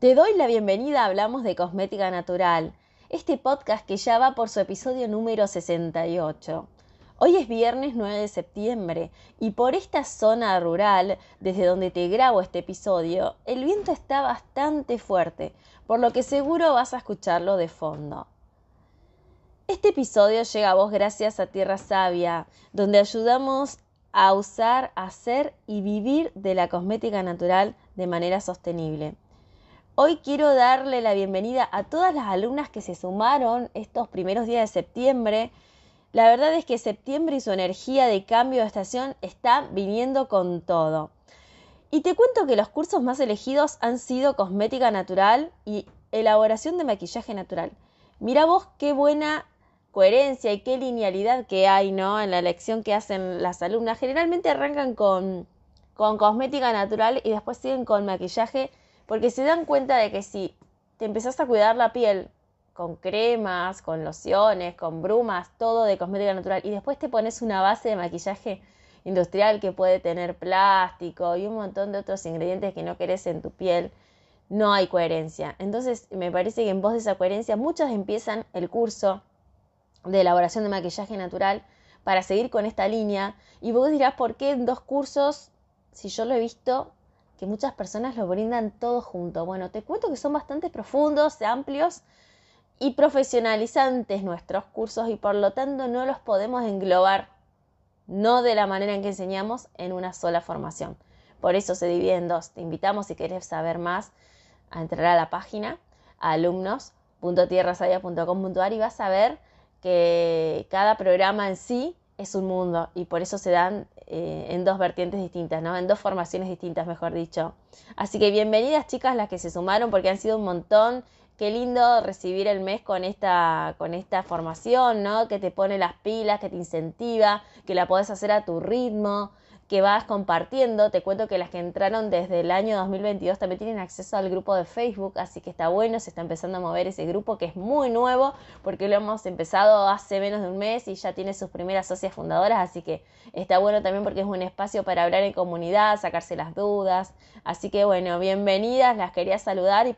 Te doy la bienvenida a Hablamos de Cosmética Natural, este podcast que ya va por su episodio número 68. Hoy es viernes 9 de septiembre y por esta zona rural, desde donde te grabo este episodio, el viento está bastante fuerte, por lo que seguro vas a escucharlo de fondo. Este episodio llega a vos gracias a Tierra Sabia, donde ayudamos a usar, hacer y vivir de la cosmética natural de manera sostenible. Hoy quiero darle la bienvenida a todas las alumnas que se sumaron estos primeros días de septiembre. La verdad es que septiembre y su energía de cambio de estación están viniendo con todo. Y te cuento que los cursos más elegidos han sido cosmética natural y elaboración de maquillaje natural. Mira vos qué buena coherencia y qué linealidad que hay ¿no? en la elección que hacen las alumnas. Generalmente arrancan con, con cosmética natural y después siguen con maquillaje porque se dan cuenta de que si te empezás a cuidar la piel con cremas, con lociones, con brumas, todo de cosmética natural, y después te pones una base de maquillaje industrial que puede tener plástico y un montón de otros ingredientes que no querés en tu piel, no hay coherencia. Entonces me parece que en voz de esa coherencia muchos empiezan el curso de elaboración de maquillaje natural para seguir con esta línea y vos dirás por qué en dos cursos, si yo lo he visto, que muchas personas lo brindan todo junto. Bueno, te cuento que son bastante profundos, amplios y profesionalizantes nuestros cursos y por lo tanto no los podemos englobar, no de la manera en que enseñamos, en una sola formación. Por eso se divide en dos. Te invitamos si quieres saber más a entrar a la página alumnos.tierrasavia.com.ar y vas a ver que cada programa en sí es un mundo y por eso se dan eh, en dos vertientes distintas, ¿no? En dos formaciones distintas, mejor dicho. Así que bienvenidas chicas las que se sumaron porque han sido un montón. Qué lindo recibir el mes con esta, con esta formación, ¿no? Que te pone las pilas, que te incentiva, que la podés hacer a tu ritmo, que vas compartiendo. Te cuento que las que entraron desde el año 2022 también tienen acceso al grupo de Facebook, así que está bueno, se está empezando a mover ese grupo que es muy nuevo porque lo hemos empezado hace menos de un mes y ya tiene sus primeras socias fundadoras, así que está bueno también porque es un espacio para hablar en comunidad, sacarse las dudas. Así que bueno, bienvenidas, las quería saludar y,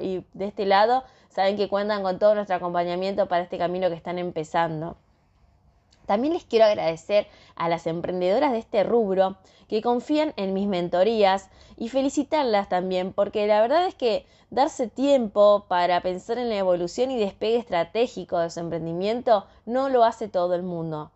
y de este lado saben que cuentan con todo nuestro acompañamiento para este camino que están empezando. También les quiero agradecer a las emprendedoras de este rubro que confían en mis mentorías y felicitarlas también, porque la verdad es que darse tiempo para pensar en la evolución y despegue estratégico de su emprendimiento no lo hace todo el mundo.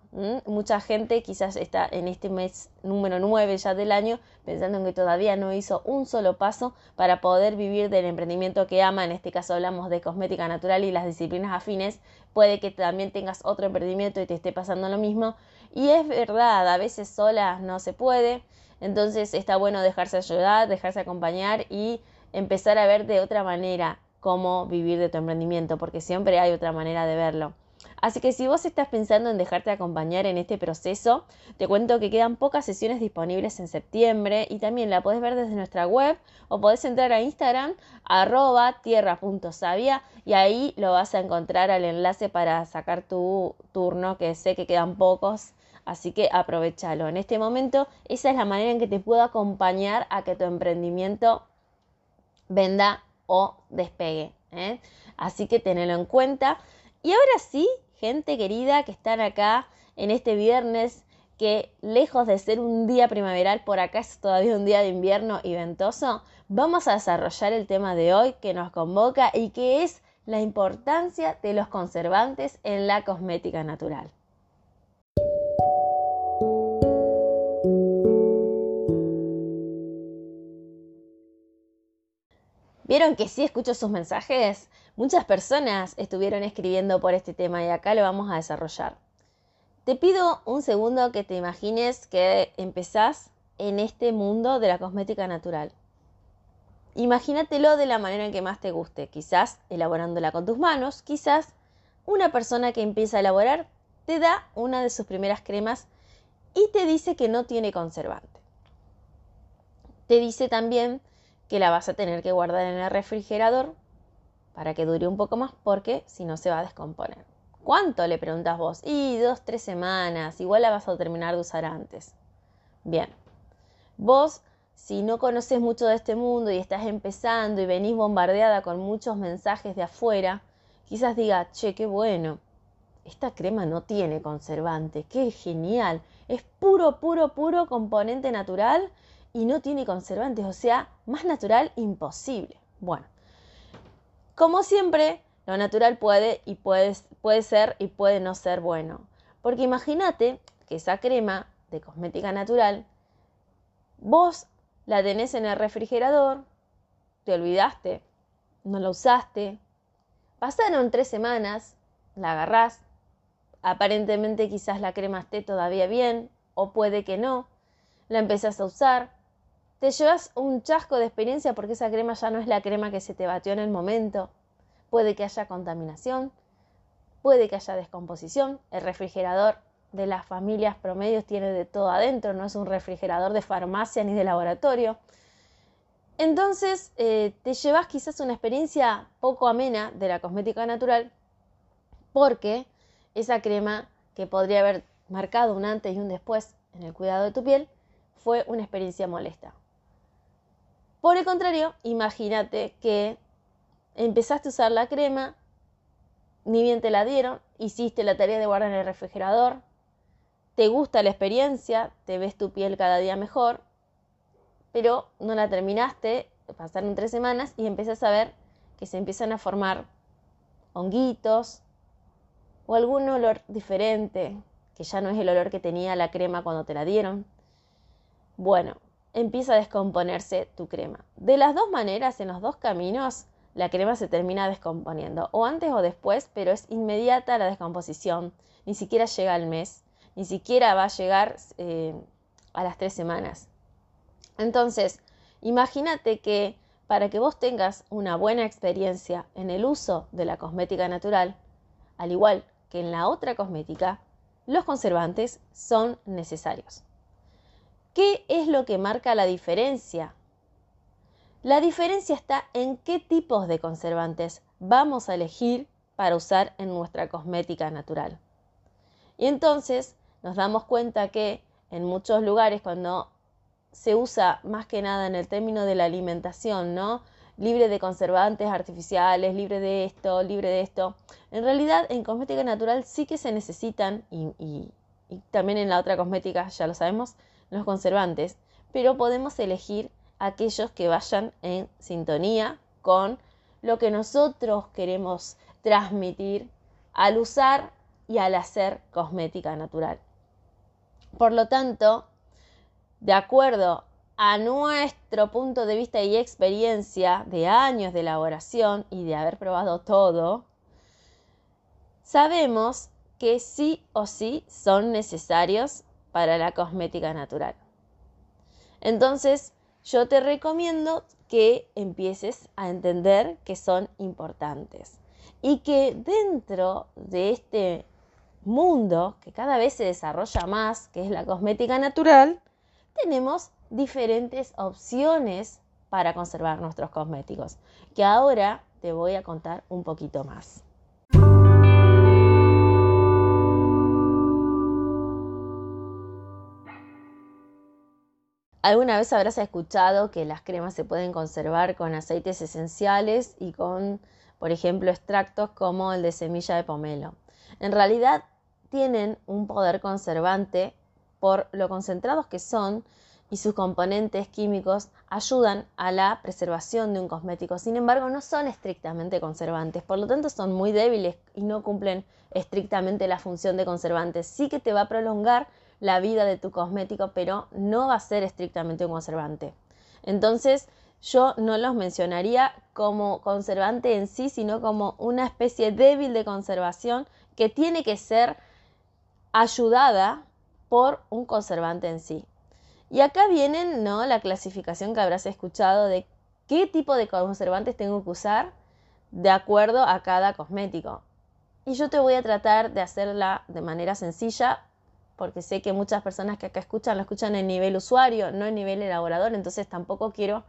Mucha gente quizás está en este mes número 9 ya del año pensando en que todavía no hizo un solo paso para poder vivir del emprendimiento que ama. En este caso hablamos de cosmética natural y las disciplinas afines. Puede que también tengas otro emprendimiento y te esté pasando lo mismo. Y es verdad, a veces sola no se puede. Entonces está bueno dejarse ayudar, dejarse acompañar y empezar a ver de otra manera cómo vivir de tu emprendimiento, porque siempre hay otra manera de verlo. Así que si vos estás pensando en dejarte acompañar en este proceso, te cuento que quedan pocas sesiones disponibles en septiembre y también la podés ver desde nuestra web o podés entrar a Instagram arroba tierra.savia y ahí lo vas a encontrar al enlace para sacar tu turno, que sé que quedan pocos. Así que aprovechalo. En este momento, esa es la manera en que te puedo acompañar a que tu emprendimiento venda o despegue. ¿eh? Así que tenelo en cuenta. Y ahora sí, gente querida que están acá en este viernes que lejos de ser un día primaveral, por acá es todavía un día de invierno y ventoso, vamos a desarrollar el tema de hoy que nos convoca y que es la importancia de los conservantes en la cosmética natural. ¿Vieron que sí escucho sus mensajes? Muchas personas estuvieron escribiendo por este tema y acá lo vamos a desarrollar. Te pido un segundo que te imagines que empezás en este mundo de la cosmética natural. Imagínatelo de la manera en que más te guste, quizás elaborándola con tus manos, quizás una persona que empieza a elaborar te da una de sus primeras cremas y te dice que no tiene conservante. Te dice también que la vas a tener que guardar en el refrigerador para que dure un poco más porque si no se va a descomponer. ¿Cuánto le preguntas vos? Y dos, tres semanas, igual la vas a terminar de usar antes. Bien, vos si no conoces mucho de este mundo y estás empezando y venís bombardeada con muchos mensajes de afuera, quizás diga, che, qué bueno, esta crema no tiene conservante, qué genial, es puro, puro, puro componente natural y no tiene conservantes, o sea, más natural imposible. Bueno, como siempre, lo natural puede y puede, puede ser y puede no ser bueno, porque imagínate que esa crema de cosmética natural, vos la tenés en el refrigerador, te olvidaste, no la usaste, pasaron tres semanas, la agarrás, aparentemente quizás la crema esté todavía bien o puede que no, la empezás a usar, te llevas un chasco de experiencia porque esa crema ya no es la crema que se te batió en el momento, puede que haya contaminación, puede que haya descomposición, el refrigerador de las familias promedios tiene de todo adentro, no es un refrigerador de farmacia ni de laboratorio. Entonces eh, te llevas quizás una experiencia poco amena de la cosmética natural porque esa crema que podría haber marcado un antes y un después en el cuidado de tu piel fue una experiencia molesta. Por el contrario, imagínate que empezaste a usar la crema, ni bien te la dieron, hiciste la tarea de guardar en el refrigerador, te gusta la experiencia, te ves tu piel cada día mejor, pero no la terminaste, pasaron tres semanas y empiezas a ver que se empiezan a formar honguitos o algún olor diferente, que ya no es el olor que tenía la crema cuando te la dieron. Bueno, empieza a descomponerse tu crema. De las dos maneras, en los dos caminos, la crema se termina descomponiendo, o antes o después, pero es inmediata la descomposición, ni siquiera llega al mes ni siquiera va a llegar eh, a las tres semanas. Entonces, imagínate que para que vos tengas una buena experiencia en el uso de la cosmética natural, al igual que en la otra cosmética, los conservantes son necesarios. ¿Qué es lo que marca la diferencia? La diferencia está en qué tipos de conservantes vamos a elegir para usar en nuestra cosmética natural. Y entonces nos damos cuenta que en muchos lugares cuando se usa más que nada en el término de la alimentación, ¿no? Libre de conservantes artificiales, libre de esto, libre de esto. En realidad en cosmética natural sí que se necesitan, y, y también en la otra cosmética, ya lo sabemos, los conservantes, pero podemos elegir aquellos que vayan en sintonía con lo que nosotros queremos transmitir al usar y al hacer cosmética natural. Por lo tanto, de acuerdo a nuestro punto de vista y experiencia de años de elaboración y de haber probado todo, sabemos que sí o sí son necesarios para la cosmética natural. Entonces, yo te recomiendo que empieces a entender que son importantes y que dentro de este mundo que cada vez se desarrolla más, que es la cosmética natural, tenemos diferentes opciones para conservar nuestros cosméticos, que ahora te voy a contar un poquito más. Alguna vez habrás escuchado que las cremas se pueden conservar con aceites esenciales y con, por ejemplo, extractos como el de semilla de pomelo. En realidad, tienen un poder conservante por lo concentrados que son y sus componentes químicos ayudan a la preservación de un cosmético. Sin embargo, no son estrictamente conservantes, por lo tanto son muy débiles y no cumplen estrictamente la función de conservantes. Sí que te va a prolongar la vida de tu cosmético, pero no va a ser estrictamente un conservante. Entonces, yo no los mencionaría como conservante en sí, sino como una especie débil de conservación que tiene que ser ayudada por un conservante en sí. Y acá vienen ¿no? la clasificación que habrás escuchado de qué tipo de conservantes tengo que usar de acuerdo a cada cosmético. Y yo te voy a tratar de hacerla de manera sencilla porque sé que muchas personas que acá escuchan lo escuchan en nivel usuario, no en nivel elaborador, entonces tampoco quiero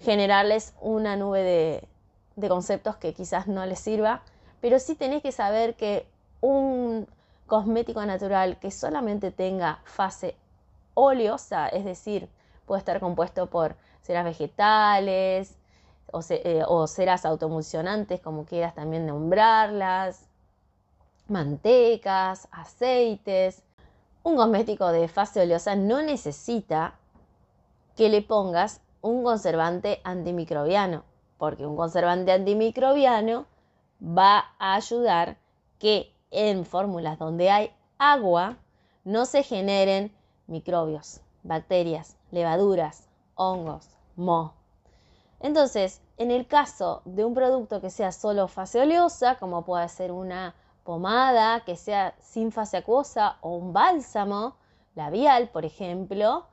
generarles una nube de, de conceptos que quizás no les sirva, pero sí tenés que saber que un cosmético natural que solamente tenga fase oleosa, es decir, puede estar compuesto por ceras vegetales o, eh, o ceras autoemulsionantes, como quieras también nombrarlas, mantecas, aceites. Un cosmético de fase oleosa no necesita que le pongas un conservante antimicrobiano, porque un conservante antimicrobiano va a ayudar que en fórmulas donde hay agua no se generen microbios, bacterias, levaduras, hongos, moho. Entonces, en el caso de un producto que sea solo fase oleosa, como puede ser una pomada que sea sin fase acuosa o un bálsamo labial, por ejemplo,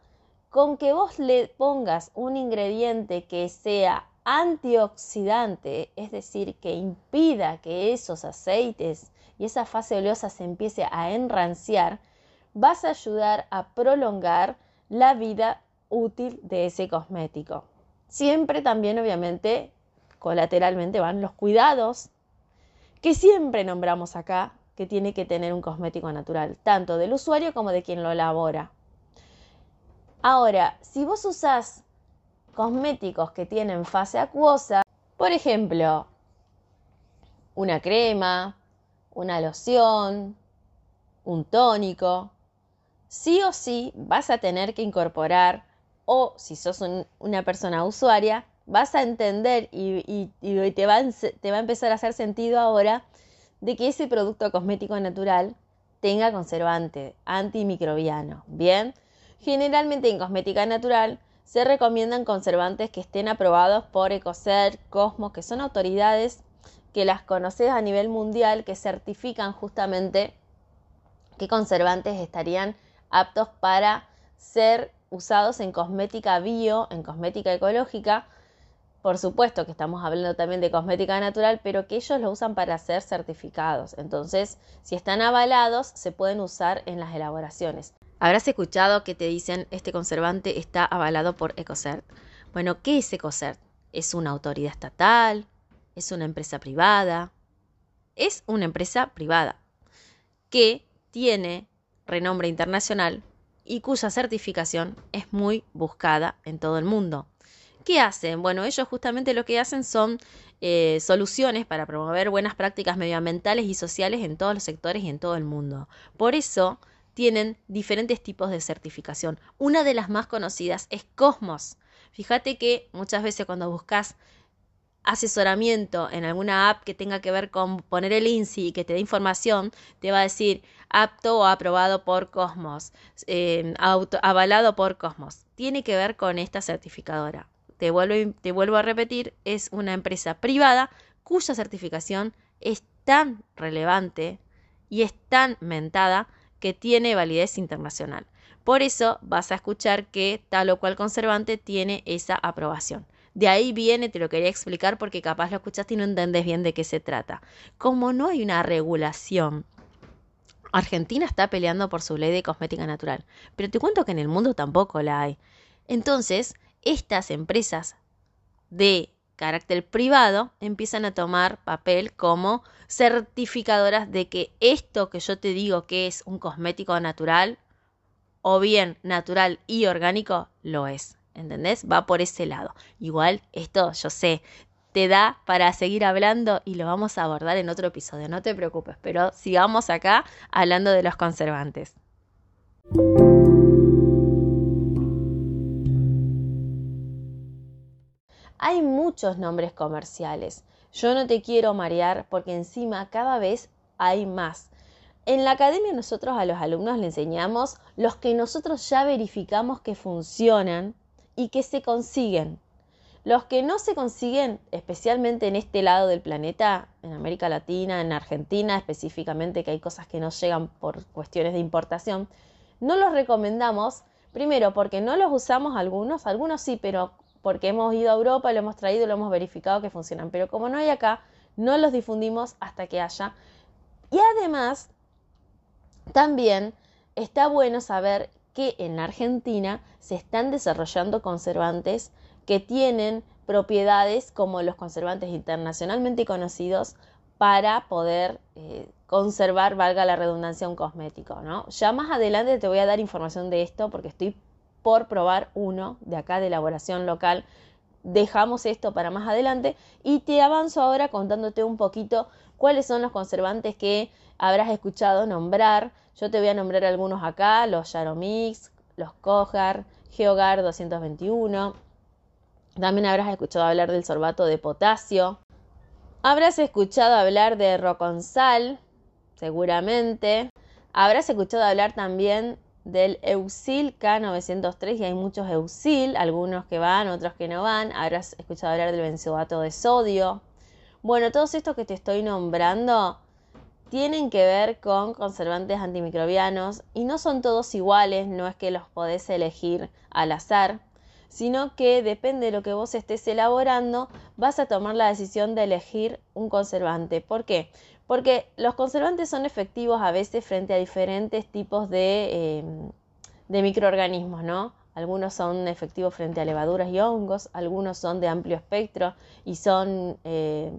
con que vos le pongas un ingrediente que sea antioxidante, es decir, que impida que esos aceites y esa fase oleosa se empiece a enranciar, vas a ayudar a prolongar la vida útil de ese cosmético. Siempre también, obviamente, colateralmente van los cuidados que siempre nombramos acá que tiene que tener un cosmético natural, tanto del usuario como de quien lo elabora. Ahora, si vos usás cosméticos que tienen fase acuosa, por ejemplo, una crema, una loción, un tónico, sí o sí vas a tener que incorporar, o si sos una persona usuaria, vas a entender y, te, va, te va a empezar a hacer sentido ahora de que ese producto cosmético natural tenga conservante antimicrobiano. Bien, generalmente en cosmética natural se recomiendan conservantes que estén aprobados por Ecocer, Cosmos, que son autoridades que las conoces a nivel mundial que certifican justamente qué conservantes estarían aptos para ser usados en cosmética bio, en cosmética ecológica. Por supuesto que estamos hablando también de cosmética natural, pero que ellos lo usan para ser certificados. Entonces, si están avalados, se pueden usar en las elaboraciones. Habrás escuchado que te dicen este conservante está avalado por Ecocert. Bueno, ¿qué es Ecocert? ¿Es una autoridad estatal? ¿Es una empresa privada? Es una empresa privada que tiene renombre internacional y cuya certificación es muy buscada en todo el mundo. ¿Qué hacen? Bueno, ellos justamente lo que hacen son eh, soluciones para promover buenas prácticas medioambientales y sociales en todos los sectores y en todo el mundo. Por eso tienen diferentes tipos de certificación. Una de las más conocidas es Cosmos. Fíjate que muchas veces cuando buscas asesoramiento en alguna app que tenga que ver con poner el INSI y que te dé información, te va a decir apto o aprobado por Cosmos, eh, avalado por Cosmos. Tiene que ver con esta certificadora. Te vuelvo, a repetir, es una empresa privada cuya certificación es tan relevante y es tan mentada que tiene validez internacional. Por eso vas a escuchar que tal o cual conservante tiene esa aprobación. De ahí viene, te lo quería explicar porque capaz lo escuchaste y no entendés bien de qué se trata. Como no hay una regulación, Argentina está peleando por su ley de cosmética natural, pero te cuento que en el mundo tampoco la hay. Entonces, estas empresas de carácter privado empiezan a tomar papel como certificadoras de que esto que yo te digo que es un cosmético natural o bien natural y orgánico lo es. ¿Entendés? Va por ese lado. Igual esto, yo sé, te da para seguir hablando y lo vamos a abordar en otro episodio, no te preocupes, pero sigamos acá hablando de los conservantes. Hay muchos nombres comerciales. Yo no te quiero marear porque encima cada vez hay más. En la academia nosotros a los alumnos le enseñamos los que nosotros ya verificamos que funcionan y que se consiguen. Los que no se consiguen, especialmente en este lado del planeta, en América Latina, en Argentina específicamente, que hay cosas que no llegan por cuestiones de importación, no los recomendamos, primero porque no los usamos algunos, algunos sí, pero porque hemos ido a Europa, lo hemos traído, lo hemos verificado que funcionan. Pero como no hay acá, no los difundimos hasta que haya. Y además, también está bueno saber que en Argentina se están desarrollando conservantes que tienen propiedades como los conservantes internacionalmente conocidos para poder eh, conservar, valga la redundancia, un cosmético. ¿no? Ya más adelante te voy a dar información de esto porque estoy por probar uno de acá de elaboración local. Dejamos esto para más adelante y te avanzo ahora contándote un poquito cuáles son los conservantes que habrás escuchado nombrar. Yo te voy a nombrar algunos acá, los Yaromix, los Cojar, Geogar 221. También habrás escuchado hablar del sorbato de potasio. Habrás escuchado hablar de Roconsal, seguramente. Habrás escuchado hablar también del Eusil K903 y hay muchos Eusil, algunos que van, otros que no van. Habrás escuchado hablar del benzoato de sodio. Bueno, todos estos que te estoy nombrando tienen que ver con conservantes antimicrobianos y no son todos iguales, no es que los podés elegir al azar, sino que depende de lo que vos estés elaborando, vas a tomar la decisión de elegir un conservante. ¿Por qué? Porque los conservantes son efectivos a veces frente a diferentes tipos de, em, microorganismos, ¿no? Algunos son efectivos frente a levaduras y hongos, algunos son de amplio espectro y son eh,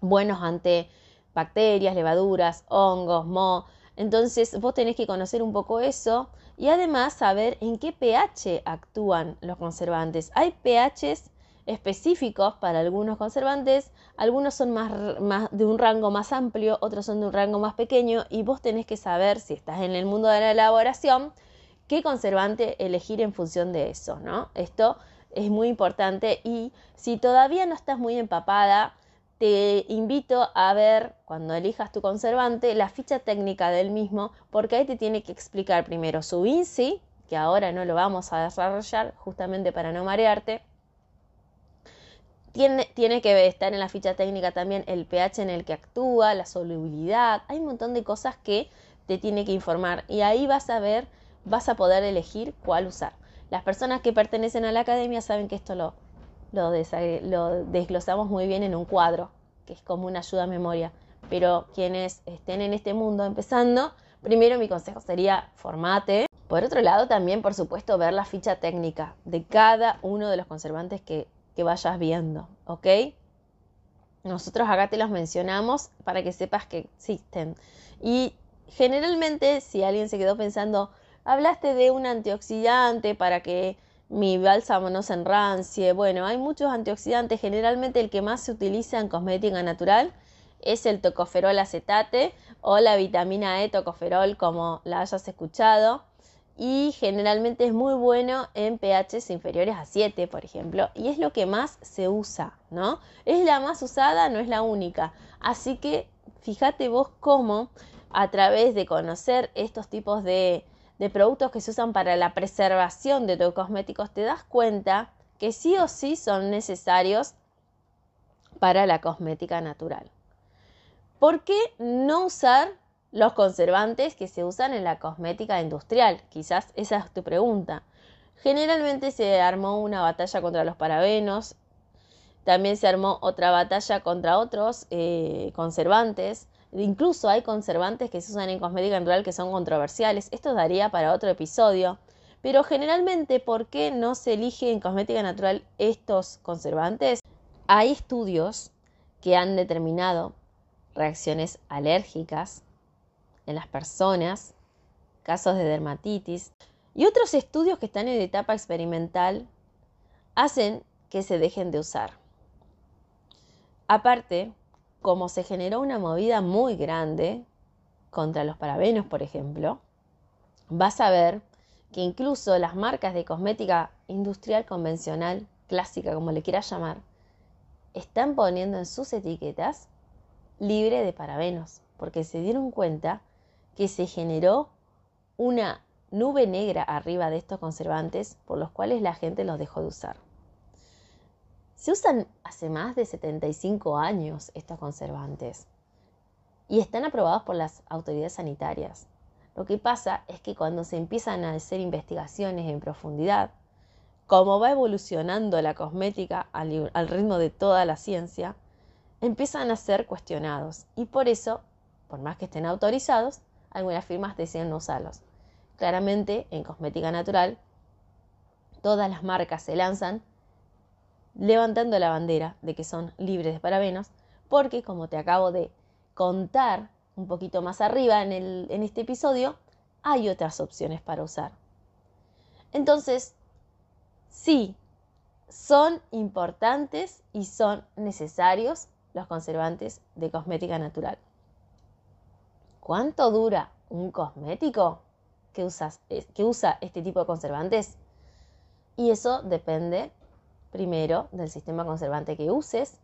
buenos ante bacterias, levaduras, hongos, moho. Entonces vos tenés que conocer un poco eso y además saber en qué pH actúan los conservantes. Hay pHs específicos para algunos conservantes, algunos son más, de un rango más amplio, otros son de un rango más pequeño y vos tenés que saber si estás en el mundo de la elaboración qué conservante elegir en función de eso, ¿no? Esto es muy importante y si todavía no estás muy empapada, te invito a ver cuando elijas tu conservante la ficha técnica del mismo porque ahí te tiene que explicar primero su INSI, que ahora no lo vamos a desarrollar justamente para no marearte, tiene, que estar en la ficha técnica también el pH en el que actúa, la solubilidad. Hay un montón de cosas que te tiene que informar y ahí vas a ver, vas a poder elegir cuál usar. Las personas que pertenecen a la academia saben que esto lo, lo, lo desglosamos muy bien en un cuadro, que es como una ayuda a memoria. Pero quienes estén en este mundo empezando, primero mi consejo sería formate. Por otro lado, también, por supuesto, ver la ficha técnica de cada uno de los conservantes que que vayas viendo, ¿ok? Nosotros acá te los mencionamos para que sepas que existen. Y generalmente si alguien se quedó pensando, hablaste de un antioxidante para que mi bálsamo no se enrancie. Bueno, hay muchos antioxidantes. Generalmente el que más se utiliza en cosmética natural es el tocoferol acetate o la vitamina E tocoferol como la hayas escuchado y generalmente es muy bueno en pHs inferiores a 7, por ejemplo, y es lo que más se usa, ¿no? Es la más usada, no es la única. Así que fíjate vos cómo a través de conocer estos tipos de, de productos que se usan para la preservación de tus cosméticos, te das cuenta que sí o sí son necesarios para la cosmética natural. ¿Por qué no usar los conservantes que se usan en la cosmética industrial. Quizás esa es tu pregunta. Generalmente se armó una batalla contra los parabenos, también se armó otra batalla contra otros eh, conservantes. Incluso hay conservantes que se usan en cosmética natural que son controversiales. Esto daría para otro episodio. Pero generalmente, ¿por qué no se elige en cosmética natural estos conservantes? Hay estudios que han determinado reacciones alérgicas en las personas, casos de dermatitis y otros estudios que están en etapa experimental hacen que se dejen de usar. Aparte, como se generó una movida muy grande contra los parabenos, por ejemplo, vas a ver que incluso las marcas de cosmética industrial convencional, clásica como le quieras llamar, están poniendo en sus etiquetas libre de parabenos, porque se dieron cuenta que se generó una nube negra arriba de estos conservantes por los cuales la gente los dejó de usar. Se usan hace más de 75 años estos conservantes y están aprobados por las autoridades sanitarias. Lo que pasa es que cuando se empiezan a hacer investigaciones en profundidad, como va evolucionando la cosmética al, ritmo de toda la ciencia, empiezan a ser cuestionados y por eso, por más que estén autorizados, algunas firmas deciden no usarlos. Claramente, en cosmética natural, todas las marcas se lanzan levantando la bandera de que son libres de parabenos, porque como te acabo de contar un poquito más arriba en, el, en este episodio, hay otras opciones para usar. Entonces, sí, son importantes y son necesarios los conservantes de cosmética natural. ¿Cuánto dura un cosmético que, que usa este tipo de conservantes? Y eso depende primero del sistema conservante que uses,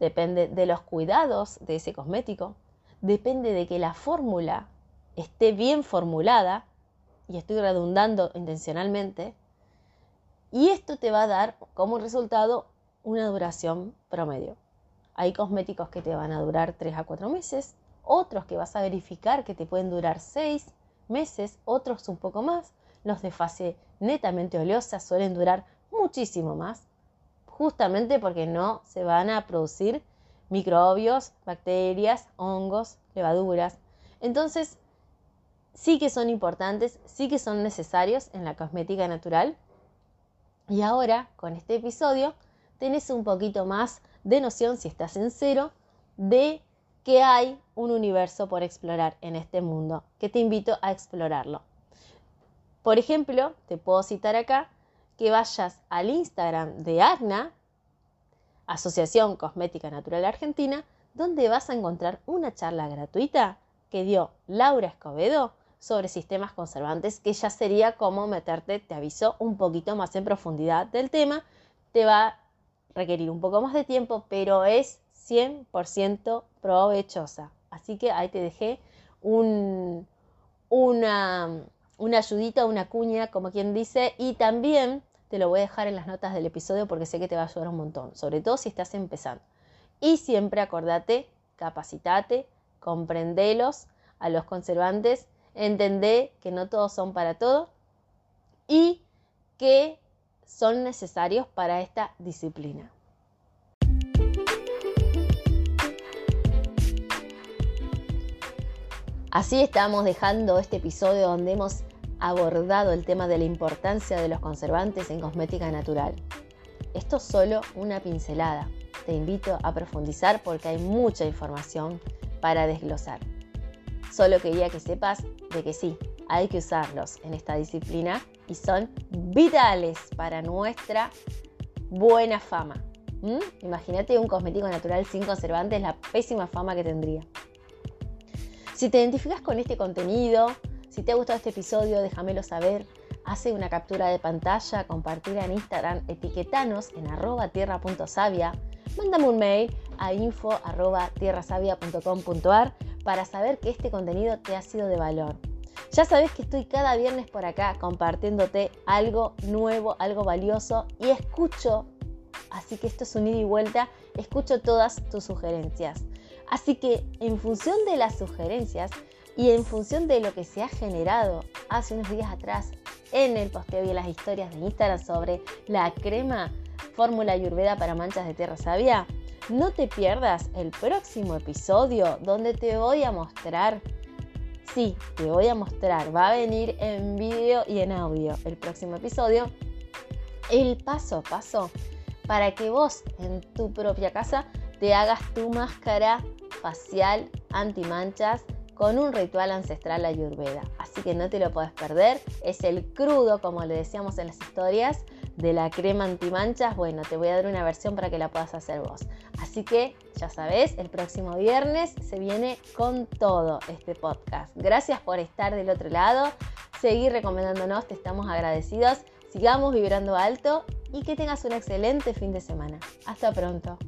depende de los cuidados de ese cosmético, depende de que la fórmula esté bien formulada, y estoy redundando intencionalmente, y esto te va a dar como resultado una duración promedio. Hay cosméticos que te van a durar 3 a 4 meses, otros que vas a verificar que te pueden durar 6 meses, otros un poco más. Los de fase netamente oleosa suelen durar muchísimo más, justamente porque no se van a producir microbios, bacterias, hongos, levaduras. Entonces, sí que son importantes, sí que son necesarios en la cosmética natural. Y ahora, con este episodio, tenés un poquito más de noción, si estás en cero, de que hay un universo por explorar en este mundo, que te invito a explorarlo. Por ejemplo, te puedo citar acá que vayas al Instagram de ACNA, Asociación Cosmética Natural Argentina, donde vas a encontrar una charla gratuita que dio Laura Escobedo sobre sistemas conservantes, que ya sería como meterte, te aviso, un poquito más en profundidad del tema. Te va requerir un poco más de tiempo, pero es 100% provechosa. Así que ahí te dejé un, una, una ayudita, una cuña, como quien dice, y también te lo voy a dejar en las notas del episodio porque sé que te va a ayudar un montón, sobre todo si estás empezando. Y siempre acordate, capacitate, comprendelos a los conservantes, entendé que no todos son para todo y que son necesarios para esta disciplina. Así estamos dejando este episodio donde hemos abordado el tema de la importancia de los conservantes en cosmética natural. Esto es solo una pincelada. Te invito a profundizar porque hay mucha información para desglosar. Solo quería que sepas de que sí, hay que usarlos en esta disciplina y son vitales para nuestra buena fama. ¿Mm? Imagínate un cosmético natural sin conservantes, la pésima fama que tendría. Si te identificas con este contenido, si te ha gustado este episodio, déjamelo saber. Hace una captura de pantalla, compartirla en Instagram, etiquetanos en arroba tierra.savia. Mándame un mail a info arroba para saber que este contenido te ha sido de valor. Ya sabes que estoy cada viernes por acá compartiéndote algo nuevo, algo valioso y escucho, así que esto es un ida y vuelta, escucho todas tus sugerencias. Así que en función de las sugerencias y en función de lo que se ha generado hace unos días atrás en el posteo y en las historias de Instagram sobre la crema fórmula ayurveda para manchas de tierra sabia, no te pierdas el próximo episodio donde te voy a mostrar sí, te voy a mostrar, va a venir en vídeo y en audio el próximo episodio, el paso a paso para que vos en tu propia casa te hagas tu máscara facial anti-manchas con un ritual ancestral ayurveda. Así que no te lo puedes perder. Es el crudo, como le decíamos en las historias, de la crema antimanchas, bueno, te voy a dar una versión para que la puedas hacer vos. Así que ya sabes, el próximo viernes se viene con todo este podcast. Gracias por estar del otro lado, seguir recomendándonos, te estamos agradecidos. Sigamos vibrando alto y que tengas un excelente fin de semana. Hasta pronto.